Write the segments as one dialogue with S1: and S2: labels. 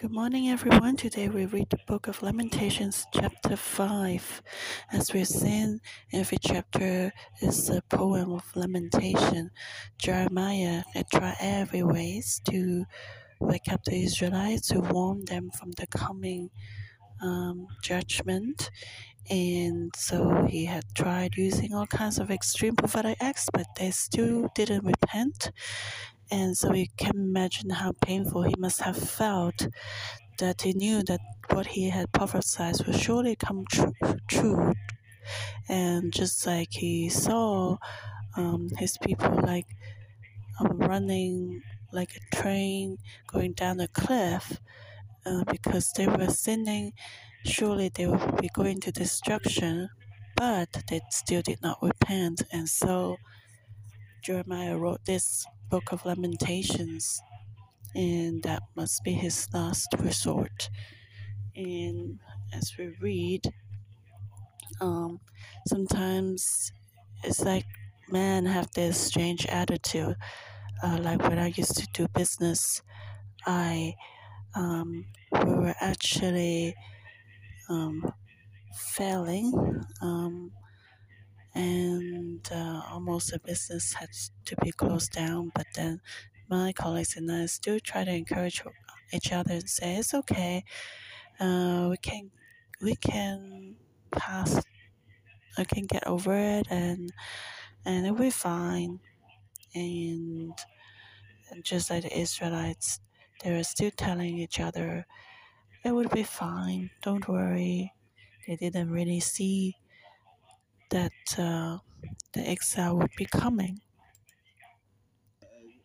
S1: Good morning, everyone. Today we read the book of Lamentations, chapter 5. As we've seen, every chapter is a poem of lamentation. Jeremiah tried every ways to wake up the Israelites, to warn them from the coming um, judgment. And so he had tried using all kinds of extreme prophetic acts, but they still didn't repent. And so you can imagine how painful he must have felt that he knew that what he had prophesied would surely come true. And just like he saw um, his people like um, running like a train going down a cliff uh, because they were sinning, surely they would be going to destruction, but they still did not repent. And so Jeremiah wrote this Book of Lamentations, and that must be his last resort. And as we read, um, sometimes it's like men have this strange attitude. Uh, like when I used to do business, I um, we were actually um, failing. Um, and uh, almost the business had to be closed down. But then my colleagues and I still try to encourage each other and say it's okay. Uh, we can we can pass. I can get over it and and it'll be fine. And, and just like the Israelites, they were still telling each other it would be fine. Don't worry. They didn't really see that uh, the exile would be coming.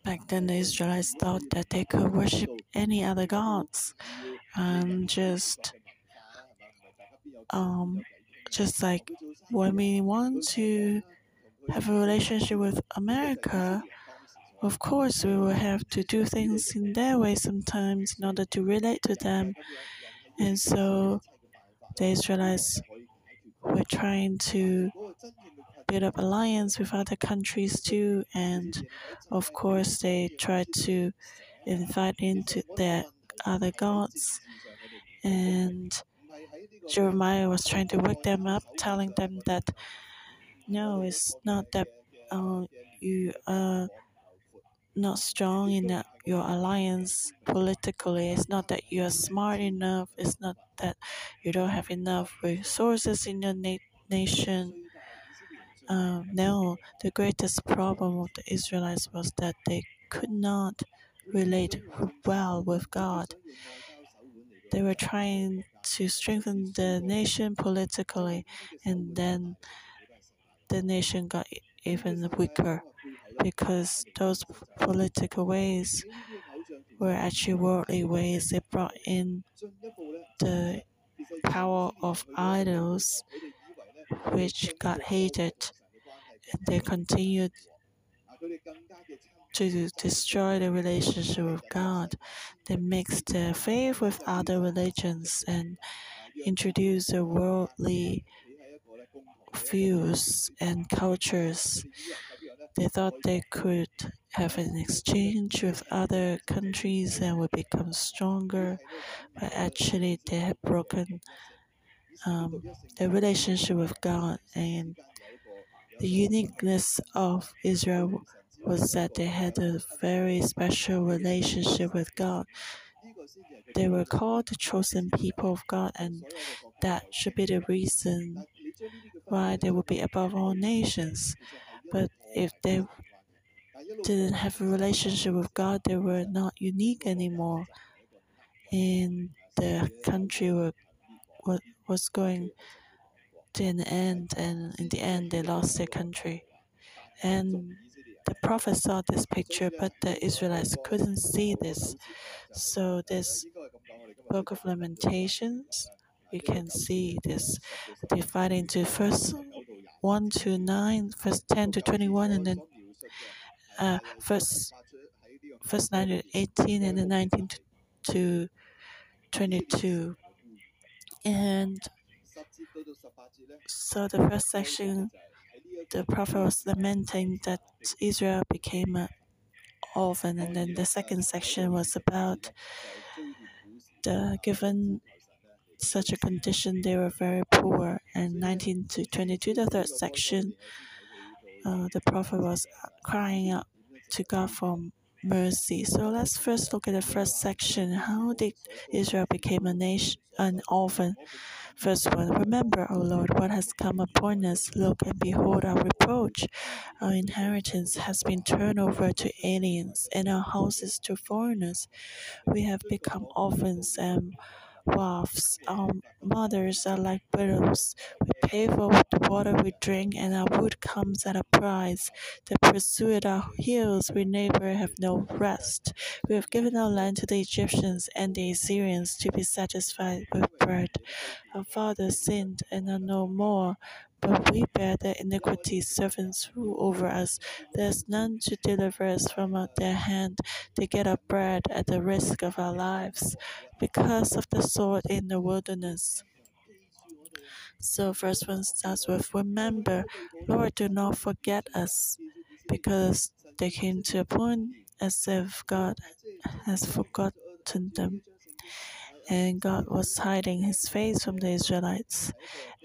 S1: Back then, the Israelites thought that they could worship any other gods, and just, um, just like when we want to have a relationship with America, of course we will have to do things in their way sometimes in order to relate to them, and so the Israelites we're trying to build up alliance with other countries too, and of course they try to invite into their other gods. And Jeremiah was trying to wake them up, telling them that no, it's not that uh, you are not strong in your alliance politically. It's not that you are smart enough. It's not that you don't have enough resources in your na- nation. Um, no, the greatest problem of the Israelites was that they could not relate well with God. They were trying to strengthen the nation politically, and then the nation got even weaker because those political ways were actually worldly ways. They brought in the power of idols, which got hated, they continued to destroy the relationship with God. They mixed their faith with other religions and introduced the worldly views and cultures they thought they could have an exchange with other countries and would become stronger, but actually they had broken um, the relationship with God. And the uniqueness of Israel was that they had a very special relationship with God. They were called the chosen people of God, and that should be the reason why they would be above all nations. But if they didn't have a relationship with God, they were not unique anymore. And the country were, was going to an end, and in the end, they lost their country. And the prophet saw this picture, but the Israelites couldn't see this. So, this book of Lamentations, we can see this divided into first 1 to 9, verse 10 to 21, and then uh, verse, verse 9 to 18, and then 19 to 22. And so the first section, the prophet was lamenting that Israel became an orphan, and then the second section was about the, given such a condition, they were very poor. And 19 to 22, the third section, uh, the prophet was crying out to God for mercy. So let's first look at the first section. How did Israel become a nation, an orphan? First 1 Remember, O Lord, what has come upon us. Look and behold our reproach. Our inheritance has been turned over to aliens, and our houses to foreigners. We have become orphans and wives. Our um, mothers are like widows. We pay for the water we drink, and our wood comes at a price. The pursuit our heels, we neighbor have no rest. We have given our land to the Egyptians and the Assyrians to be satisfied with bread. Our fathers sinned and are no more. But we bear their iniquity, servants rule over us. There is none to deliver us from their hand. They get our bread at the risk of our lives because of the sword in the wilderness. So, verse 1 starts with Remember, Lord, do not forget us, because they came to a point as if God has forgotten them. And God was hiding his face from the Israelites.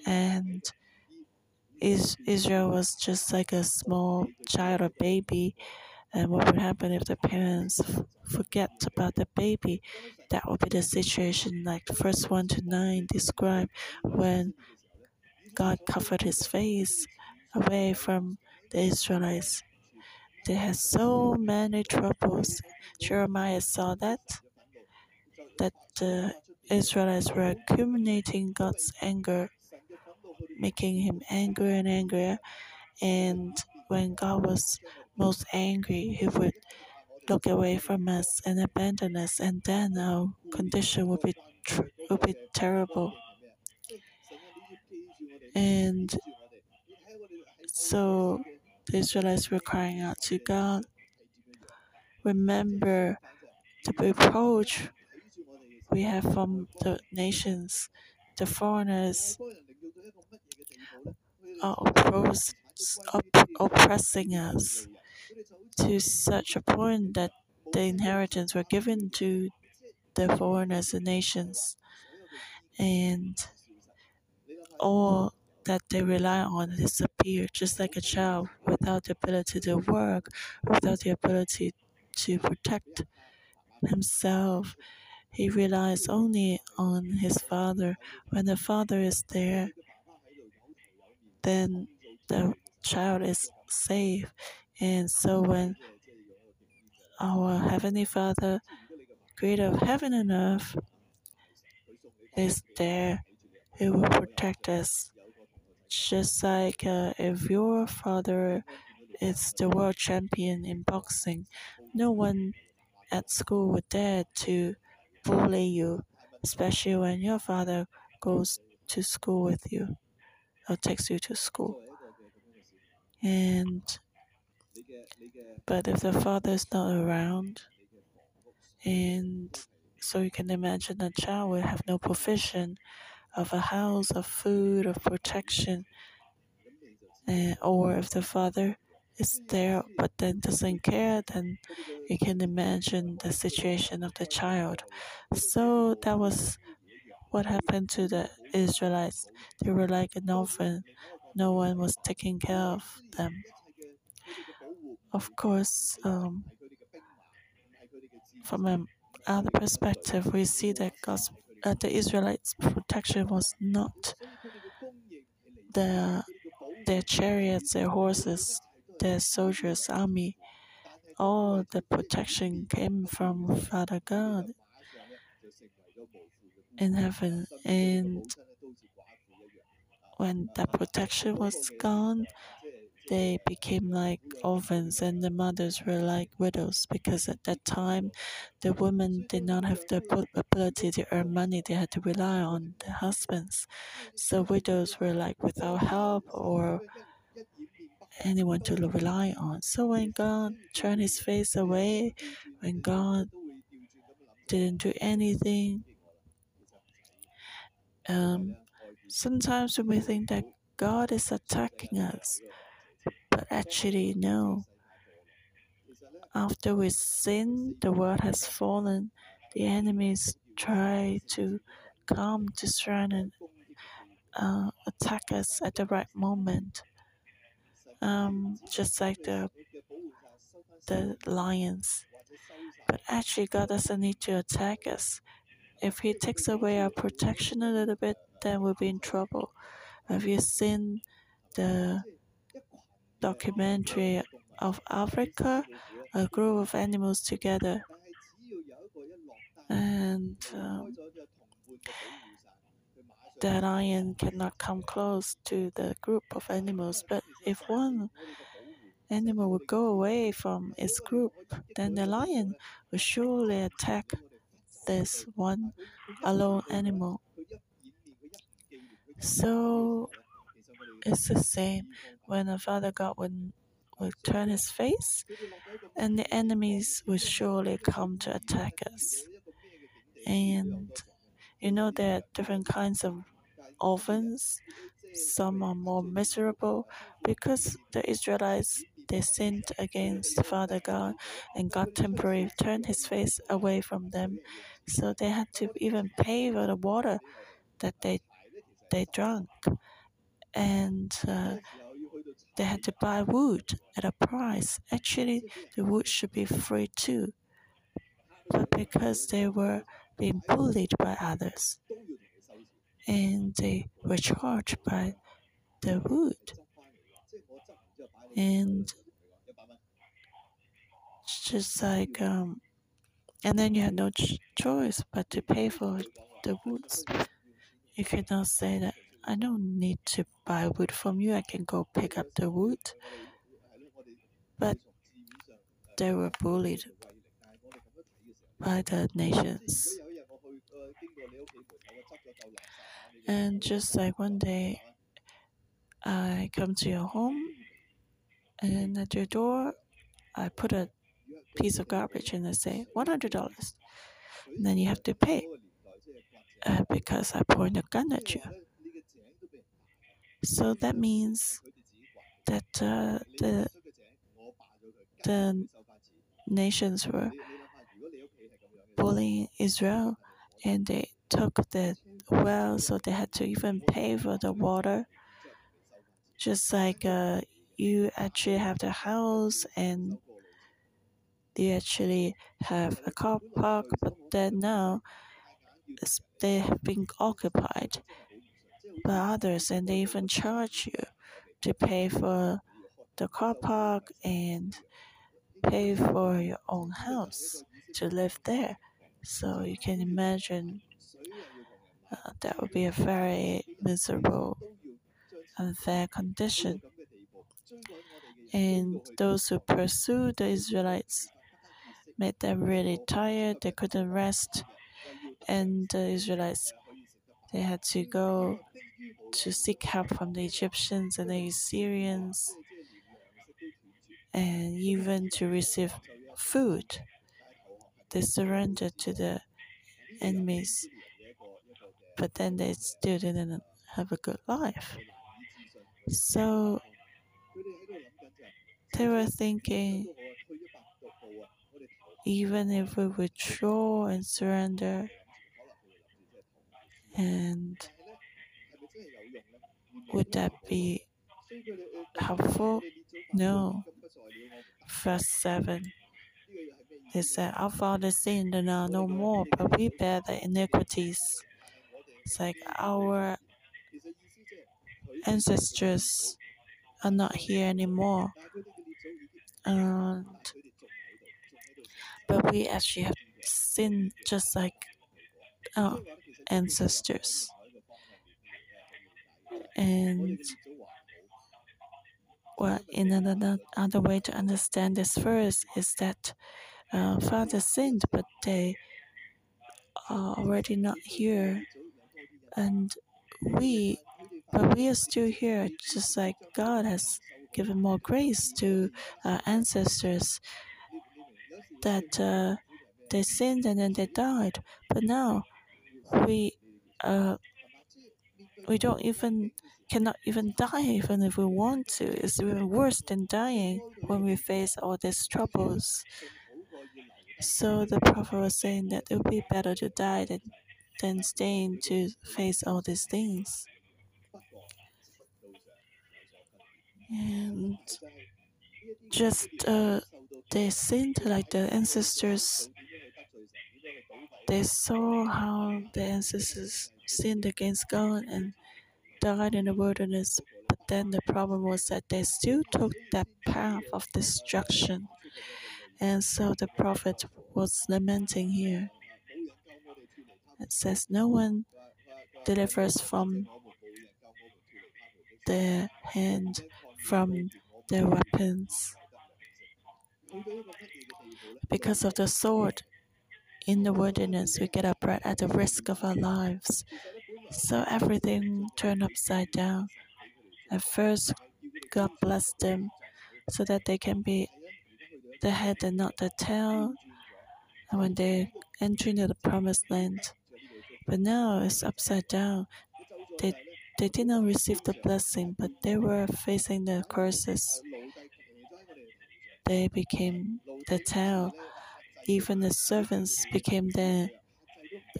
S1: And Israel was just like a small child or baby. And what would happen if the parents forget about the baby? That would be the situation like the first 1 to 9 describe when God covered his face away from the Israelites. They had so many troubles. Jeremiah saw that that the Israelites were accumulating God's anger making him angrier and angrier. And when God was most angry, he would look away from us and abandon us, and then our condition would be would be terrible. And so the Israelites were crying out to God. Remember the reproach we have from the nations, the foreigners are oppros- opp- oppressing us to such a point that the inheritance were given to the foreigners and nations, and all that they rely on disappear, just like a child without the ability to work, without the ability to protect himself. He relies only on his father. When the father is there, then the child is safe. And so when our Heavenly Father, creator of heaven and earth, is there, He will protect us. Just like uh, if your father is the world champion in boxing, no one at school would dare to bully you, especially when your father goes to school with you or takes you to school. And but if the father is not around, and so you can imagine a child will have no provision of a house, of food, of protection, and, or if the father is there but then doesn't care, then you can imagine the situation of the child. So that was what happened to the Israelites. They were like an orphan, no one was taking care of them. Of course, um, from another perspective, we see that God's, uh, the Israelites' protection was not the, their chariots, their horses, their soldiers, army. All the protection came from Father God in heaven. And when that protection was gone, they became like orphans and the mothers were like widows because at that time the women did not have the ability to earn money they had to rely on their husbands so widows were like without help or anyone to rely on so when god turned his face away when god didn't do anything um, sometimes we may think that god is attacking us but actually, no. After we sin, the world has fallen. The enemies try to come to surround and uh, attack us at the right moment. Um, just like the the lions. But actually, God doesn't need to attack us. If He takes away our protection a little bit, then we'll be in trouble. Have you seen the documentary of Africa? A group of animals together. And um, the lion cannot come close to the group of animals. But if one animal would go away from its group, then the lion will surely attack this one alone animal. So it's the same when a father God would, would turn his face, and the enemies will surely come to attack us. And you know, there are different kinds of orphans. Some are more miserable because the Israelites they sinned against Father God, and God temporarily turned His face away from them. So they had to even pay for the water that they they drank, and uh, they had to buy wood at a price. Actually, the wood should be free too, but because they were being bullied by others, and they were charged by the wood. And it's just like, um, and then you had no ch- choice but to pay for the woods. You cannot say that I don't need to buy wood from you, I can go pick up the wood. But they were bullied by the nations. And just like one day, I come to your home, and at your door, I put a piece of garbage and I say $100. And then you have to pay uh, because I point a gun at you. So that means that uh, the the nations were bullying Israel, and they took the well, so they had to even pay for the water. Just like uh, you actually have the house and you actually have a car park, but then now they have been occupied by others, and they even charge you to pay for the car park and pay for your own house to live there. So you can imagine uh, that would be a very miserable, unfair condition. And those who pursued the Israelites made them really tired, they couldn't rest, and the Israelites they had to go to seek help from the Egyptians and the Assyrians, and even to receive food. They surrendered to the enemies, but then they still didn't have a good life. So they were thinking, even if we withdraw and surrender, and would that be helpful? No. Verse 7 They said, Our fathers sinned and are no more, but we bear the iniquities. It's like our ancestors are not here anymore. And but we actually have sinned just like our ancestors. And well, in another other way to understand this verse is that uh, father sinned, but they are already not here, and we, but we are still here, just like God has given more grace to our ancestors that uh, they sinned and then they died, but now we uh, we don't even cannot even die even if we want to. It's even worse than dying when we face all these troubles. So the prophet was saying that it would be better to die than, than staying to face all these things. And just uh, they sinned like the ancestors. They saw how the ancestors sinned against God and died in the wilderness. But then the problem was that they still took that path of destruction. And so the prophet was lamenting here. It says, No one delivers from their hand from their weapons. Because of the sword in the wilderness, we get our bread at the risk of our lives. So everything turned upside down. At first, God blessed them so that they can be the head and not the tail. And when they enter into the promised land, but now it's upside down. They they did not receive the blessing, but they were facing the curses. They became the tail. Even the servants became the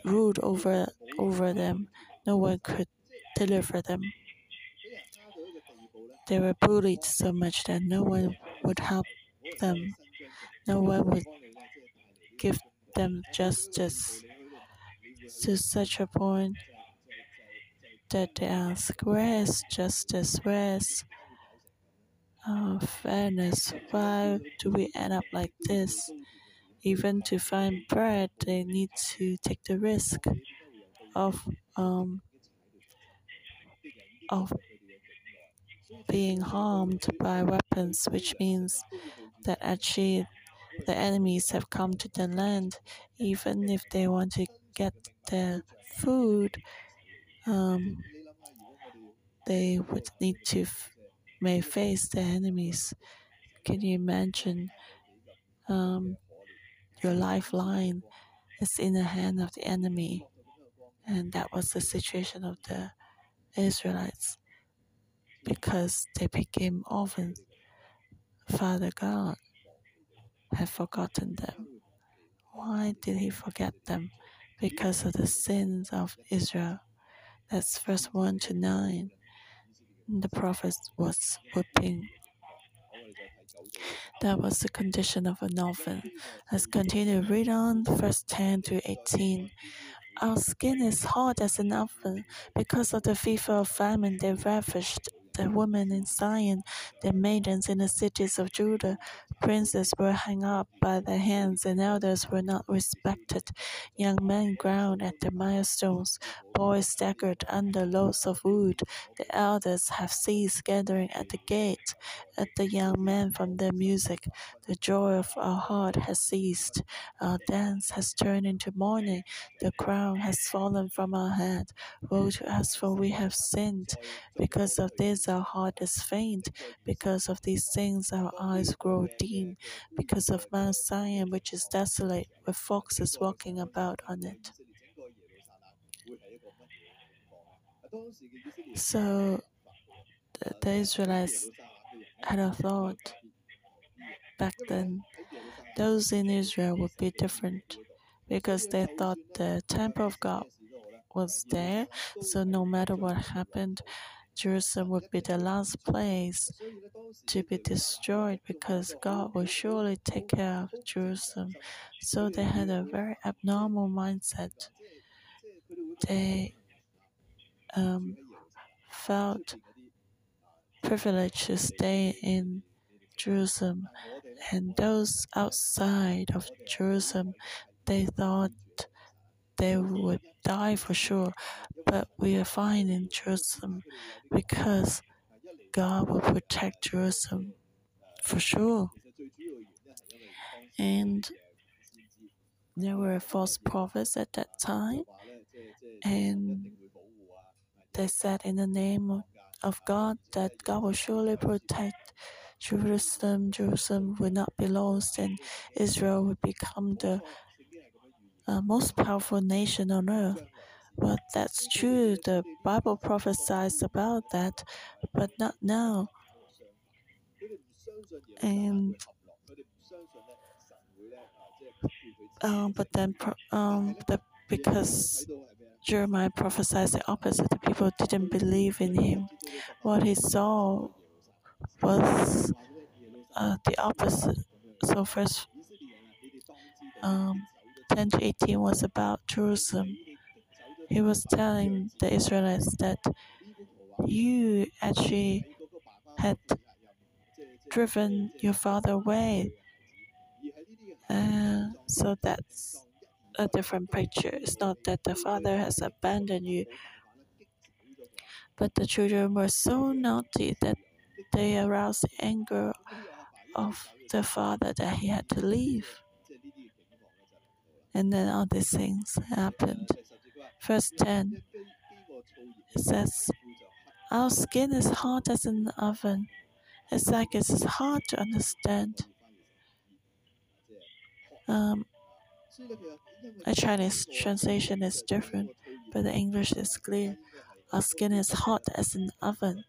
S1: ruled over over them. No one could deliver them. They were bullied so much that no one would help them. No one would give them justice to such a point that they ask, Where is justice? Where is uh, fairness? Why do we end up like this? Even to find bread, they need to take the risk of um, of being harmed by weapons, which means that actually the enemies have come to the land, even if they want to get their food, um, they would need to f- may face the enemies. Can you imagine? Um, your lifeline is in the hand of the enemy, and that was the situation of the Israelites because they became orphans. Father God had forgotten them. Why did he forget them? Because of the sins of Israel. That's verse 1 to 9. The prophet was weeping. That was the condition of an orphan. Let's continue. Read on verse 10 to 18. Our skin is hard as an oven. Because of the fever of famine, they ravished the women in Zion, the maidens in the cities of Judah. Princes were hung up by their hands, and elders were not respected. Young men ground at the milestones, boys staggered under loads of wood. The elders have ceased gathering at the gate. At the young men from their music, the joy of our heart has ceased. Our dance has turned into mourning. The crown has fallen from our head. Woe to us, for we have sinned. Because of this, our heart is faint. Because of these things, our eyes grow dim. Because of Mount Zion, which is desolate, with foxes walking about on it. So the, the Israelites had a thought back then. Those in Israel would be different because they thought the temple of God was there. So no matter what happened, Jerusalem would be the last place to be destroyed because God will surely take care of Jerusalem. So they had a very abnormal mindset. They um, felt privileged to stay in Jerusalem, and those outside of Jerusalem, they thought they would die for sure. But we are fine in Jerusalem because God will protect Jerusalem for sure. And there were false prophets at that time, and they said in the name of, God that God will surely protect Jerusalem. Jerusalem will not be lost, and Israel will become the uh, most powerful nation on earth. Well, that's true. The Bible prophesies about that, but not now. And Um, but then, um, the, because Jeremiah prophesied the opposite, the people didn't believe in him. What he saw was uh, the opposite. So, first um, 10 to 18 was about Jerusalem. He was telling the Israelites that you actually had driven your father away. Uh, so that's a different picture. It's not that the father has abandoned you, but the children were so naughty that they aroused the anger of the father that he had to leave. And then all these things happened. Verse 10 it says, Our skin is hot as an oven. It's like it's hard to understand. Um, a Chinese translation is different, but the English is clear. Our skin is hot as an oven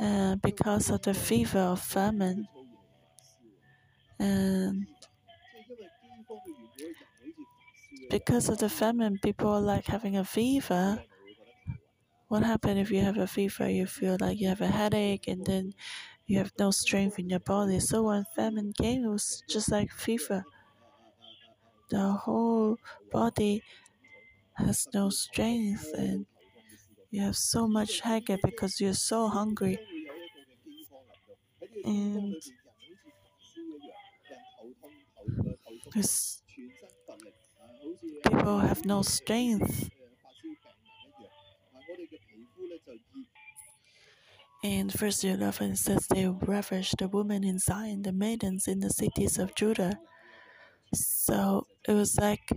S1: uh, because of the fever of famine. And because of the famine, people are like having a fever. What happens if you have a fever? You feel like you have a headache and then you have no strength in your body. So when famine came, it was just like fever. The whole body has no strength and you have so much hunger because you're so hungry. And because people have no strength. And verse 11 says, They ravished the women in Zion, the maidens in the cities of Judah. So it was like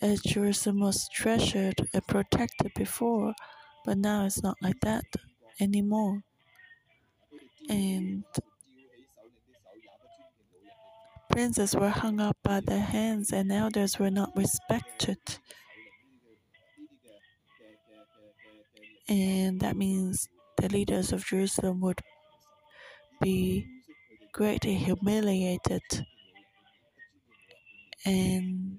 S1: as Jerusalem was treasured and protected before, but now it's not like that anymore. And princes were hung up by their hands, and elders were not respected. And that means the leaders of Jerusalem would be greatly humiliated and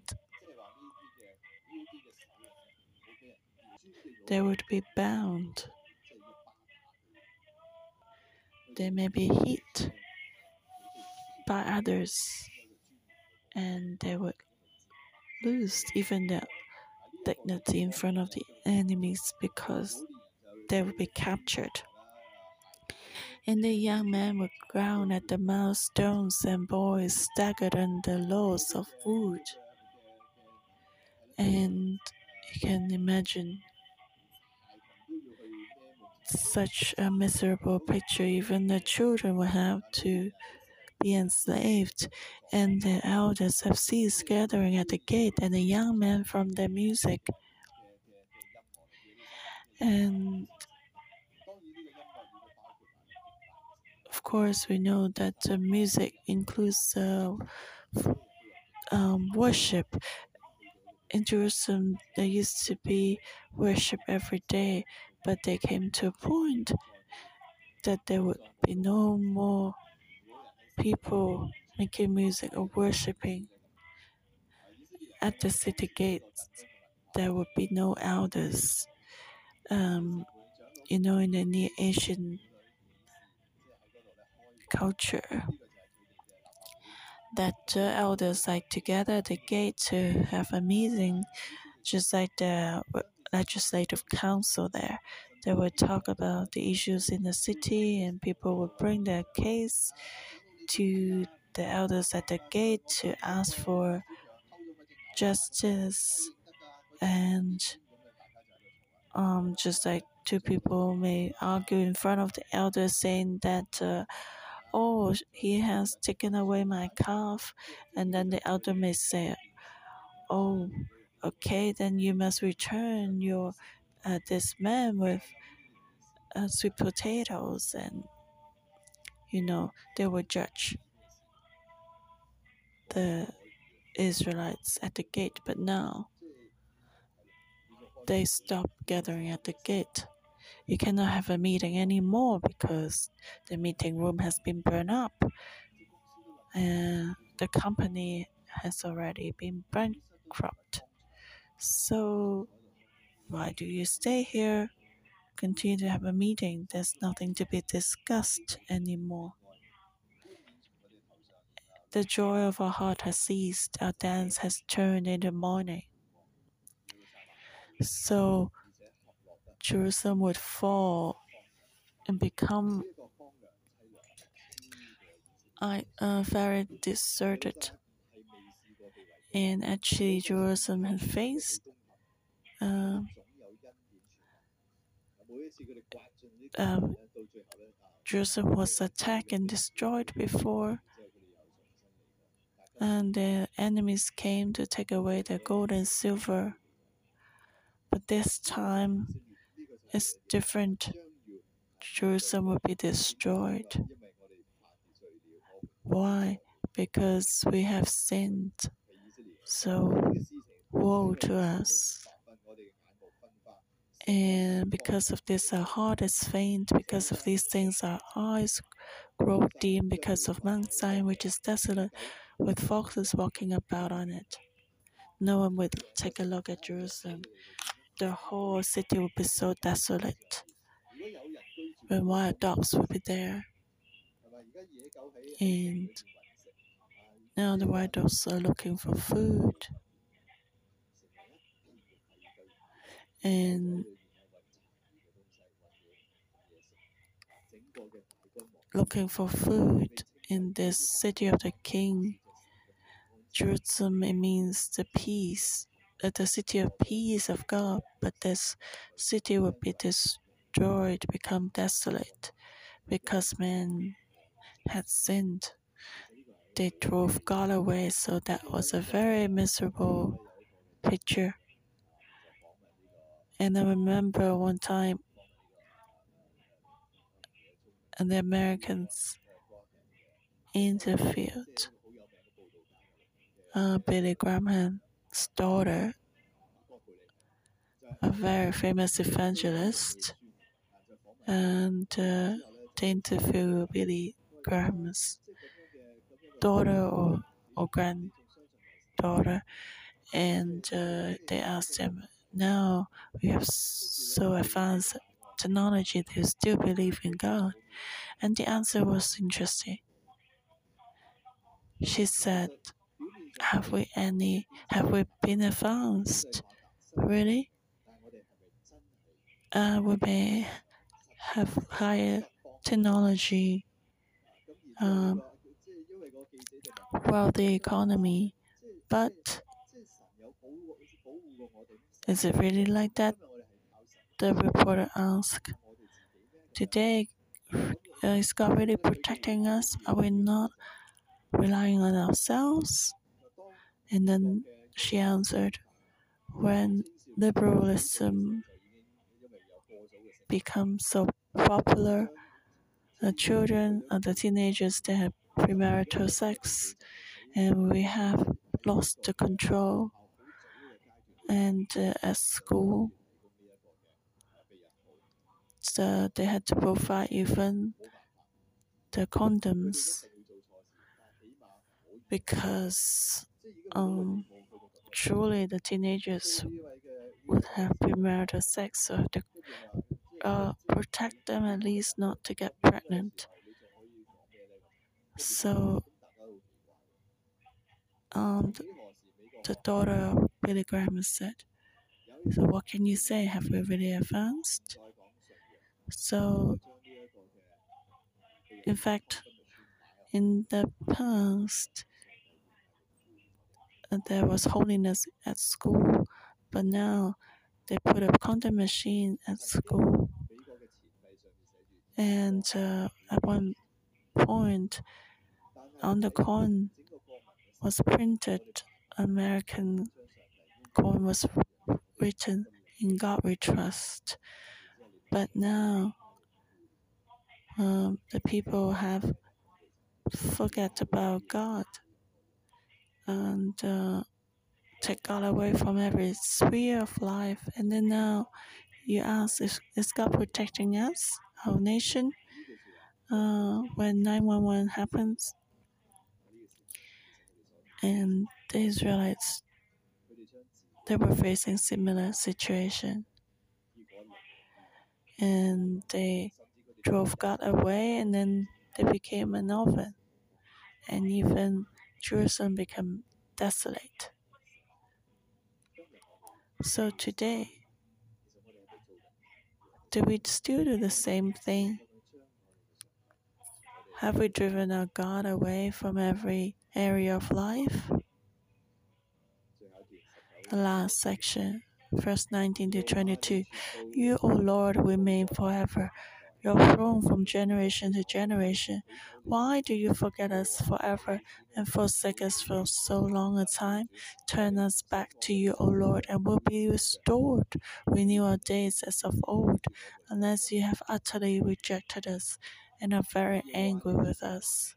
S1: they would be bound. They may be hit by others and they would lose even their dignity in front of the enemies because they would be captured. And the young men would groan at the milestones, and boys staggered under loads of wood. And you can imagine such a miserable picture. Even the children will have to be enslaved, and the elders have ceased gathering at the gate, and the young men from their music. And of course, we know that the music includes uh, um, worship. In Jerusalem, there used to be worship every day, but they came to a point that there would be no more people making music or worshiping at the city gates. There would be no elders. Um, you know, in the near Asian culture, that uh, elders like together at the gate to have a meeting, just like the legislative council there. They would talk about the issues in the city, and people would bring their case to the elders at the gate to ask for justice and um, just like two people may argue in front of the elders saying that uh, oh he has taken away my calf and then the elder may say oh okay then you must return your uh, this man with uh, sweet potatoes and you know they will judge the Israelites at the gate, but now they stop gathering at the gate. You cannot have a meeting anymore because the meeting room has been burned up. And the company has already been bankrupt. So, why do you stay here? Continue to have a meeting. There's nothing to be discussed anymore. The joy of our heart has ceased. Our dance has turned into mourning. So, Jerusalem would fall and become uh, very deserted. And actually, Jerusalem had faced uh, um, Jerusalem was attacked and destroyed before, and the enemies came to take away their gold and silver. But this time, it's different. Jerusalem will be destroyed. Why? Because we have sinned. So, woe to us. And because of this, our heart is faint. Because of these things, our eyes grow dim. Because of Mount Zion, which is desolate, with foxes walking about on it. No one would take a look at Jerusalem. The whole city would be so desolate. When wild dogs would be there. And now the wild dogs are looking for food. And looking for food in this city of the king. Jerusalem it means the peace, uh, the city of peace of God, but this city will be destroyed, become desolate, because men had sinned. They drove God away, so that was a very miserable picture. And I remember one time and the Americans interviewed uh, Billy Graham's daughter, a very famous evangelist, and uh, they interviewed Billy Graham's daughter or, or granddaughter, and uh, they asked him, Now we have so advanced technology, do you still believe in God? And the answer was interesting. She said, Have we any, have we been advanced? Really? Uh, we may have higher technology, um, wealthy economy, but is it really like that? The reporter asked. Today, is God really protecting us? Are we not relying on ourselves? And then she answered, When liberalism becomes so popular, the children and the teenagers they have premarital sex, and we have lost the control. And uh, at school, they had to provide even the condoms because um, truly the teenagers would have premarital sex, so to uh, protect them at least not to get pregnant. So um, the, the daughter of Billy Graham said, So, what can you say? Have we really advanced? So, in fact, in the past, uh, there was holiness at school, but now they put a condom machine at school. And uh, at one point, on the coin was printed American coin was written in God we trust. But now um, the people have forget about God and uh, take God away from every sphere of life. And then now you ask, is, is God protecting us, our nation? Uh, when 911 happens, And the Israelites they were facing similar situation. And they drove God away and then they became an orphan. And even Jerusalem became desolate. So today, do we still do the same thing? Have we driven our God away from every area of life? The last section, verse 19 to 22. You, O Lord, remain forever, your throne from generation to generation. Why do you forget us forever and forsake us for so long a time? Turn us back to you, O Lord, and we'll be restored. Renew our days as of old, unless you have utterly rejected us and are very angry with us.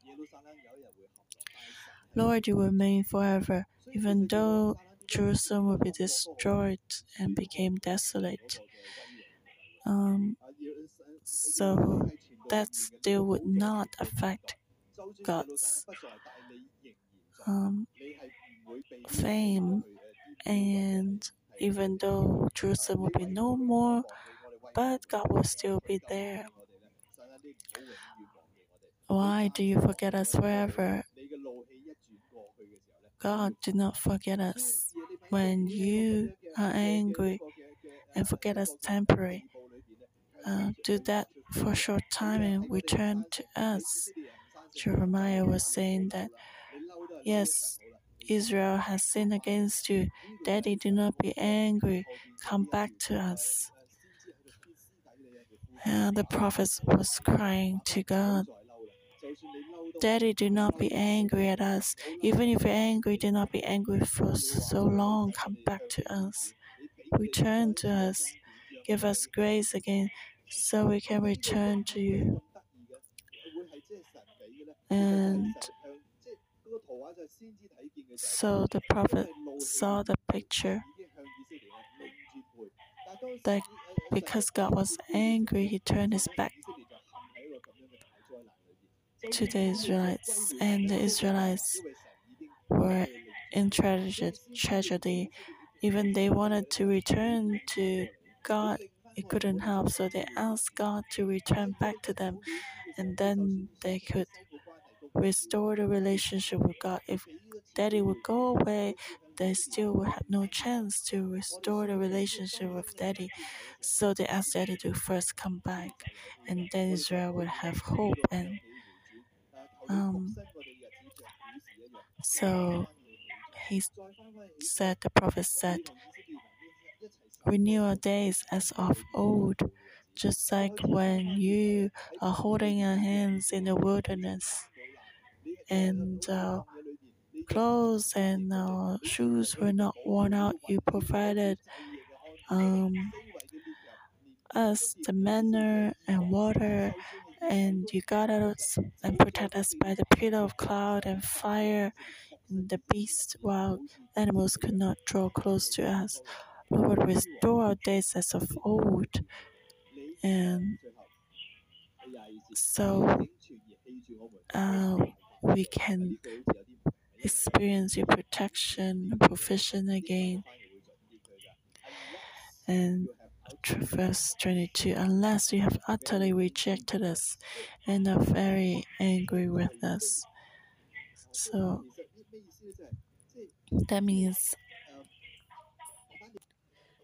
S1: Lord, you remain forever, even though Jerusalem will be destroyed and became desolate. Um, so that still would not affect God's um, fame. And even though Jerusalem will be no more, but God will still be there. Why do you forget us forever? God do not forget us when you are angry and forget us temporary. Uh, do that for a short time and return to us. Jeremiah was saying that, yes, Israel has sinned against you. Daddy, do not be angry. Come back to us. And the prophet was crying to God. Daddy, do not be angry at us. Even if you're angry, do not be angry for so long. Come back to us. Return to us. Give us grace again so we can return to you. And so the prophet saw the picture that because God was angry, he turned his back to the Israelites, and the Israelites were in tragedy. Even they wanted to return to God, it couldn't help, so they asked God to return back to them, and then they could restore the relationship with God. If Daddy would go away, they still would have no chance to restore the relationship with Daddy. So they asked Daddy to first come back, and then Israel would have hope. And um, so he said, the prophet said, renew our days as of old, just like when you are holding your hands in the wilderness and uh, clothes and uh, shoes were not worn out. You provided um, us the manna and water, and you guarded us and protected us by the pillar of cloud and fire. And the beast, wild animals could not draw close to us. Lord, restore our days as of old. And so uh, we can experience your protection, provision again. And verse 22 Unless you have utterly rejected us and are very angry with us. So that means,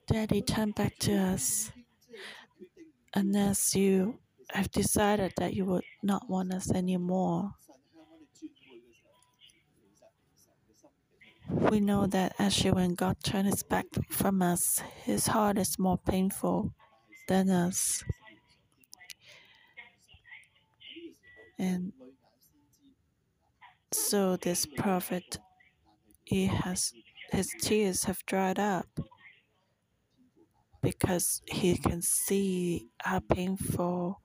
S1: Daddy, turn back to us unless you have decided that you would not want us anymore. We know that actually, when God turned his back from us, his heart is more painful than us. And so, this prophet, he has his tears have dried up because he can see how painful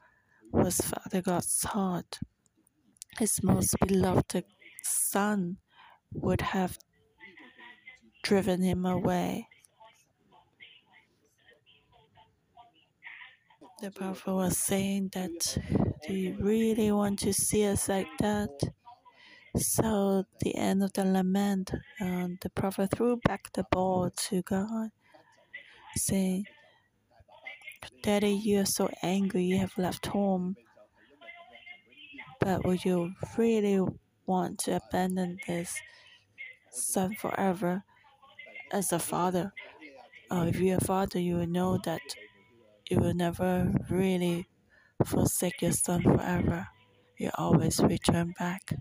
S1: was Father God's heart. His most beloved son would have driven him away. The prophet was saying that, Do you really want to see us like that? So the end of the lament, uh, the prophet threw back the ball to God, saying, Daddy, you are so angry you have left home. But would you really want to abandon this son forever as a father? Uh, if you're a father, you will know that you will never really forsake your son forever. You always return back.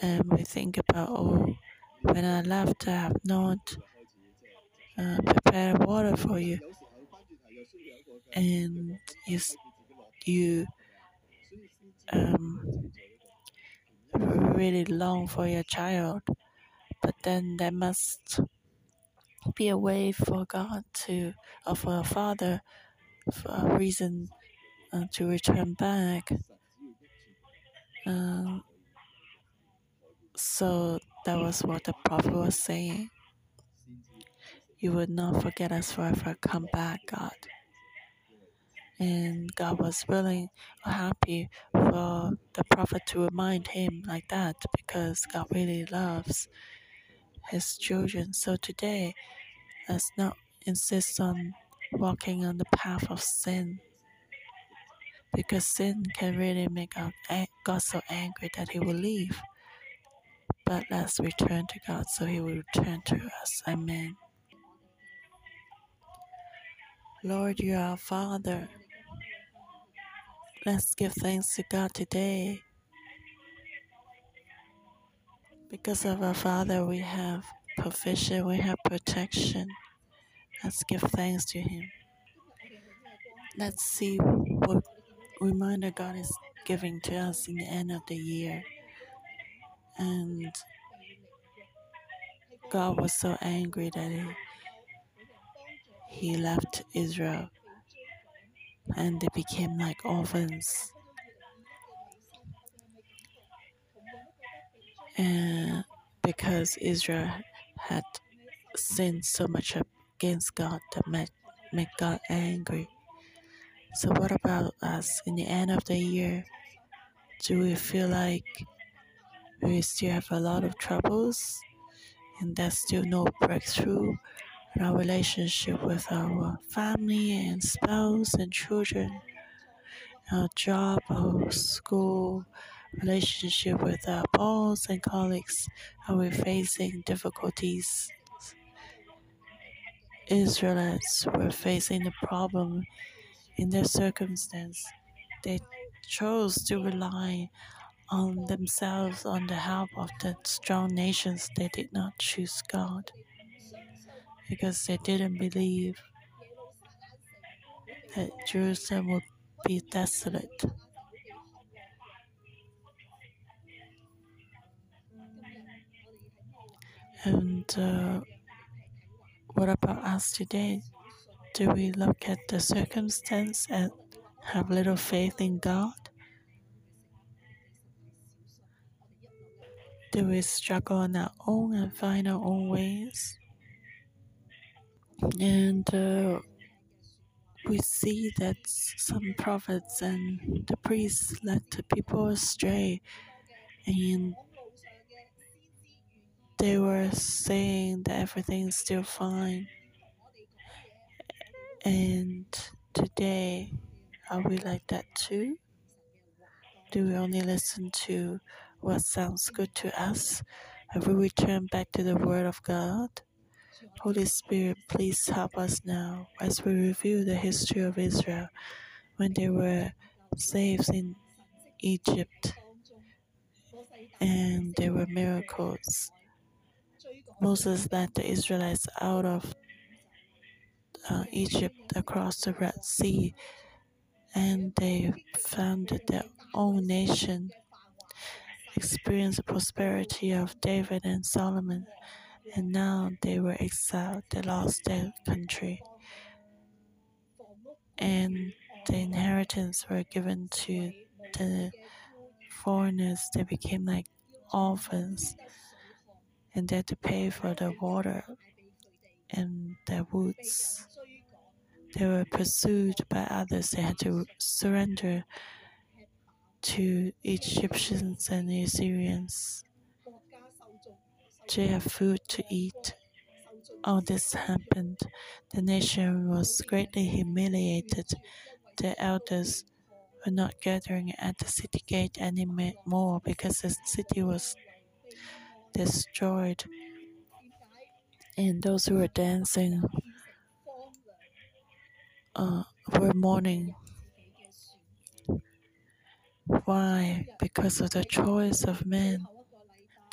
S1: And we think about, oh, when I left, I have not uh, prepared water for you. And you, you um, really long for your child, but then there must be a way for God to, or for a father, for a reason uh, to return back. Uh, so that was what the prophet was saying. You would not forget us forever. Come back, God. And God was willing or happy for the prophet to remind him like that because God really loves his children. So today, let's not insist on walking on the path of sin because sin can really make God so angry that he will leave. But let's return to God so he will return to us. Amen. Lord, you are our Father. Let's give thanks to God today. Because of our Father, we have provision, we have protection. Let's give thanks to Him. Let's see what reminder God is giving to us in the end of the year. And God was so angry that He, he left Israel and they became like orphans. And because Israel had sinned so much against God that made, made God angry. So, what about us in the end of the year? Do we feel like we still have a lot of troubles and there's still no breakthrough in our relationship with our family and spouse and children, our job, our school, relationship with our boss and colleagues? Are we facing difficulties? Israelites were facing the problem in their circumstance. They chose to rely on themselves, on the help of the strong nations. They did not choose God because they didn't believe that Jerusalem would be desolate. And uh, what about us today? Do we look at the circumstance and have little faith in God? Do we struggle on our own and find our own ways? And uh, we see that some prophets and the priests led the people astray, and they were saying that everything is still fine. And today, are we like that too? Do we only listen to what sounds good to us? Have we returned back to the Word of God? Holy Spirit, please help us now as we review the history of Israel when they were slaves in Egypt and there were miracles. Moses led the Israelites out of uh, Egypt across the Red Sea, and they founded their own nation, experienced the prosperity of David and Solomon, and now they were exiled. They lost their country, and the inheritance were given to the foreigners. They became like orphans, and they had to pay for the water and their woods. they were pursued by others. They had to surrender to Egyptians and Assyrians to have food to eat. All this happened. The nation was greatly humiliated. The elders were not gathering at the city gate anymore because the city was destroyed. And those who were dancing uh, were mourning. Why? Because of the choice of men.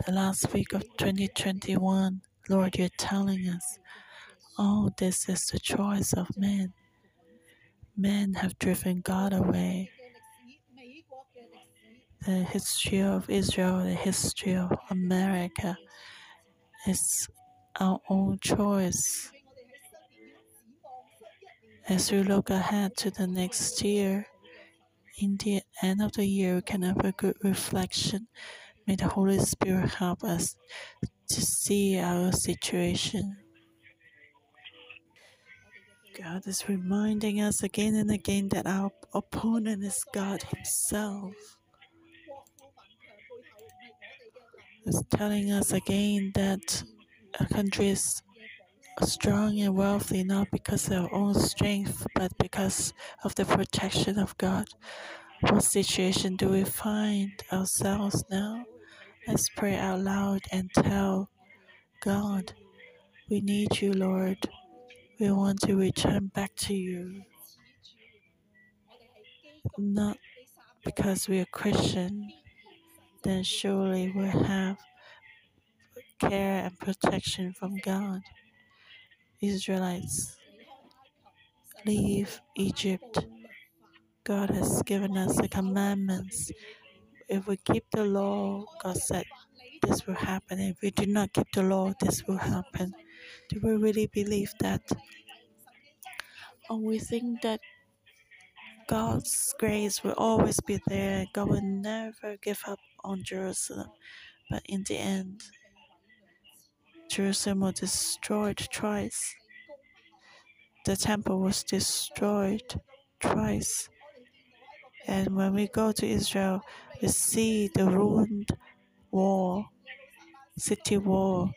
S1: The last week of 2021, Lord, you're telling us, oh, this is the choice of men. Men have driven God away. The history of Israel, the history of America, is our own choice. As we look ahead to the next year, in the end of the year, we can have a good reflection. May the Holy Spirit help us to see our situation. God is reminding us again and again that our opponent is God Himself. Is telling us again that a country is strong and wealthy not because of our own strength, but because of the protection of God. What situation do we find ourselves now? Let's pray out loud and tell God, we need you, Lord. We want to return back to you. Not because we are Christian, then surely we'll have care and protection from God. Israelites, leave Egypt. God has given us the commandments. If we keep the law, God said this will happen. If we do not keep the law, this will happen. Do we really believe that? Or we think that God's grace will always be there. God will never give up on Jerusalem. But in the end, Jerusalem was destroyed twice. The temple was destroyed twice. And when we go to Israel, we see the ruined wall, city wall,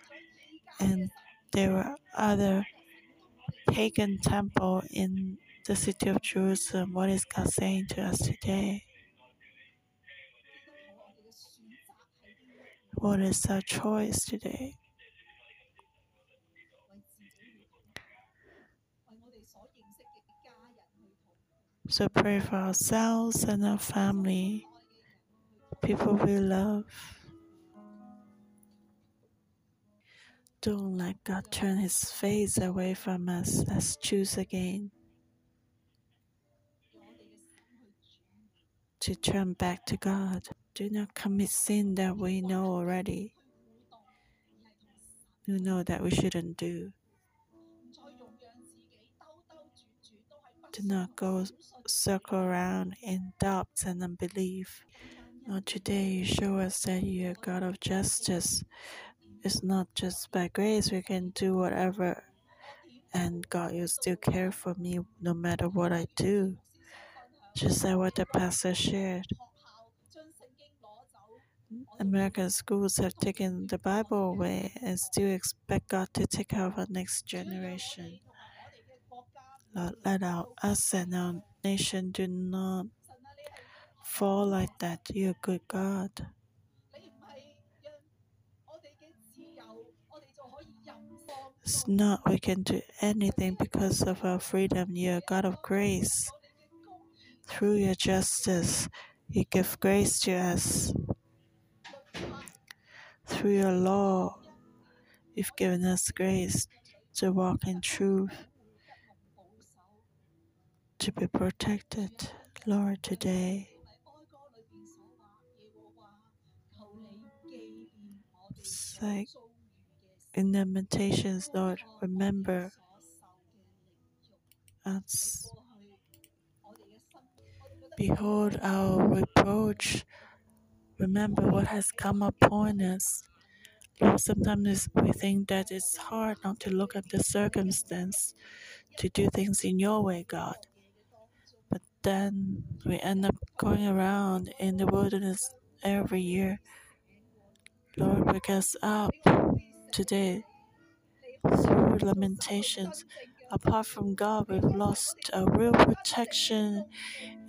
S1: and there were other pagan temple in the city of Jerusalem. What is God saying to us today? What is our choice today? So pray for ourselves and our family, people we love. Don't let God turn his face away from us. Let's choose again to turn back to God. Do not commit sin that we know already. We know that we shouldn't do. Do not go circle around in doubts and unbelief. Lord, today you show us that you're God of justice. It's not just by grace we can do whatever, and God, you still care for me no matter what I do. Just like what the pastor shared. American schools have taken the Bible away and still expect God to take care of our next generation. Lord, let our, us and our nation do not fall like that. You're a good God. It's not we can do anything because of our freedom. You're a God of grace. Through your justice, you give grace to us. Through your law, you've given us grace to walk in truth, to be protected, Lord, today. Like in the meditations, Lord, remember us. Behold our reproach. Remember what has come upon us. Lord, sometimes we think that it's hard not to look at the circumstance to do things in your way, God. But then we end up going around in the wilderness every year. Lord, wake us up today through lamentations. Apart from God, we've lost a real protection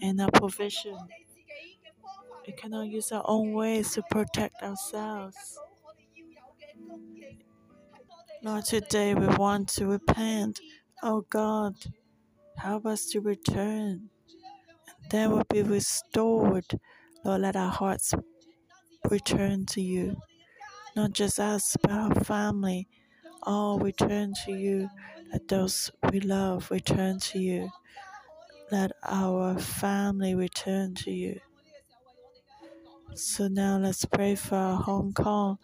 S1: and a provision. We cannot use our own ways to protect ourselves. Lord, today we want to repent. Oh God, help us to return. And then we'll be restored. Lord, let our hearts return to you. Not just us, but our family. All return to you. Let those we love return to you. Let our family return to you. So now let's pray for Hong Kong,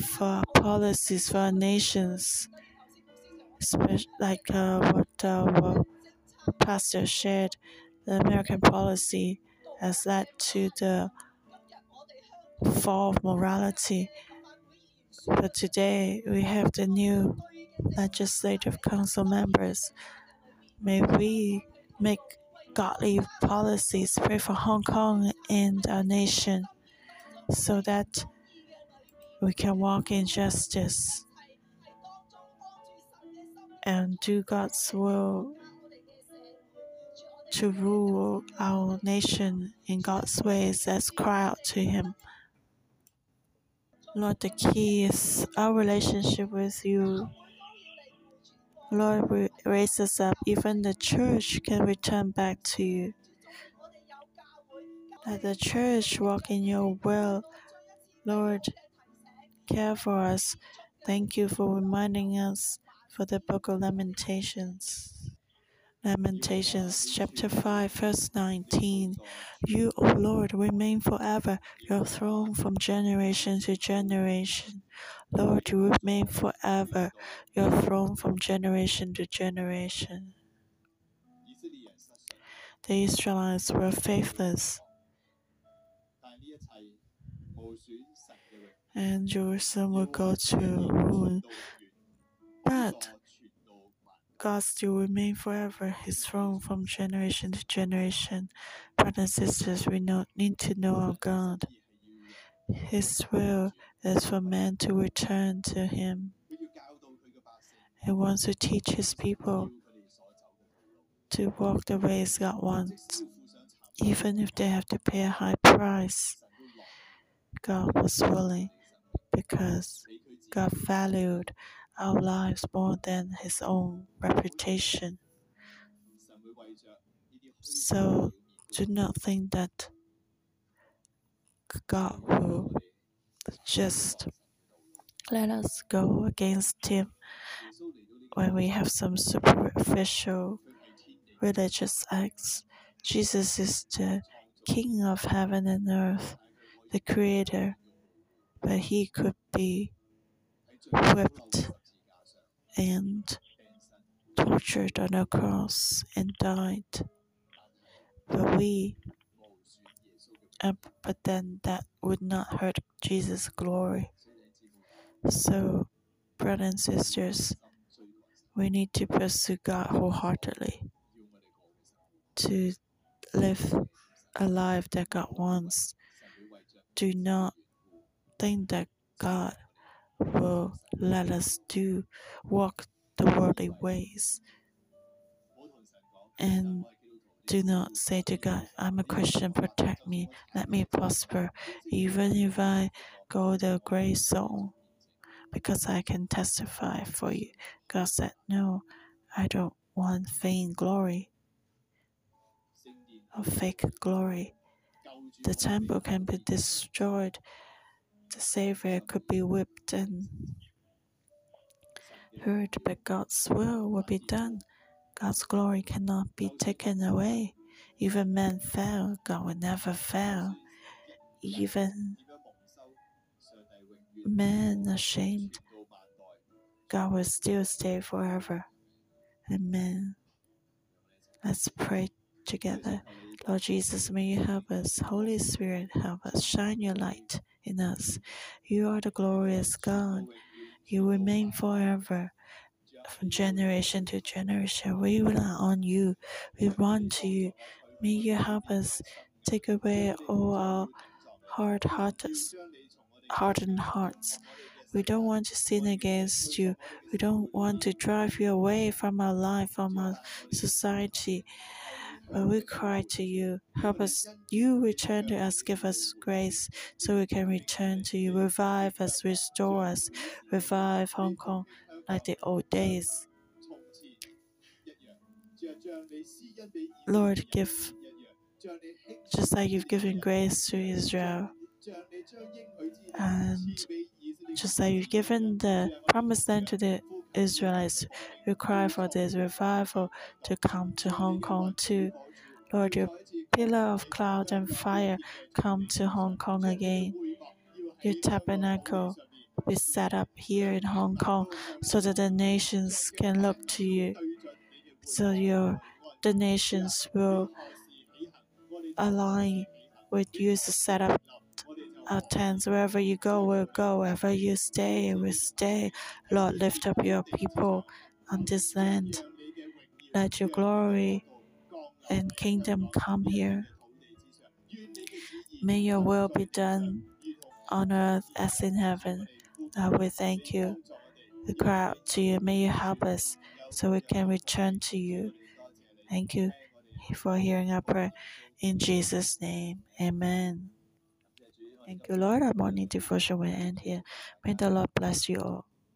S1: for our policies, for our nations, especially like uh, what our pastor shared. The American policy has led to the fall of morality. But today we have the new legislative council members. May we make godly policies, pray for Hong Kong and our nation so that we can walk in justice and do God's will to rule our nation in God's ways. Let's cry out to Him. Lord, the key is our relationship with you. Lord, raise us up. Even the church can return back to you. Let the church walk in your will. Lord, care for us. Thank you for reminding us for the book of Lamentations. Lamentations chapter 5, verse 19. You, O Lord, remain forever, your throne from generation to generation. Lord, you remain forever, your throne from generation to generation. The Israelites were faithless, and Jerusalem would go to ruin. But God still remain forever, His throne from generation to generation. Brothers and sisters, we know, need to know our God. His will is for man to return to Him. He wants to teach His people to walk the ways God wants, even if they have to pay a high price. God was willing because God valued our lives more than his own reputation. So do not think that God will just let us go against him when we have some superficial religious acts. Jesus is the King of heaven and earth, the Creator, but he could be whipped and tortured on a cross and died. But we, uh, but then that would not hurt Jesus' glory. So, brothers and sisters, we need to pursue God wholeheartedly to live a life that God wants. Do not think that God will let us do walk the worldly ways. And do not say to God, I'm a Christian, protect me, let me prosper, even if I go the gray zone, because I can testify for you. God said, No, I don't want vain glory or fake glory. The temple can be destroyed the Savior could be whipped and hurt, but God's will will be done. God's glory cannot be taken away. Even men fail, God will never fail. Even men ashamed, God will still stay forever. Amen. Let's pray together. Lord Jesus, may you help us. Holy Spirit, help us. Shine your light in us. You are the glorious God. You remain forever from generation to generation. We rely on you. We run to you. May you help us take away all our hard hearts, hardened hearts. We don't want to sin against you. We don't want to drive you away from our life, from our society. But we cry to you, help us. You return to us, give us grace so we can return to you. Revive us, restore us, revive Hong Kong like the old days. Lord, give just like you've given grace to Israel, and just like you've given the promised land to the Israelites, cry for this revival to come to Hong Kong too. Lord, your pillar of cloud and fire come to Hong Kong again. Your tabernacle be set up here in Hong Kong so that the nations can look to you. So your the nations will align with you to set up our tents. Wherever you go, we'll go. Wherever you stay, we'll stay. Lord, lift up your people on this land. Let your glory and kingdom come here. May your will be done on earth as in heaven. Lord, we thank you. We cry out to you. May you help us so we can return to you. Thank you for hearing our prayer. In Jesus' name, amen. Thank you, Lord. Our morning devotion will end here. May the Lord bless you all.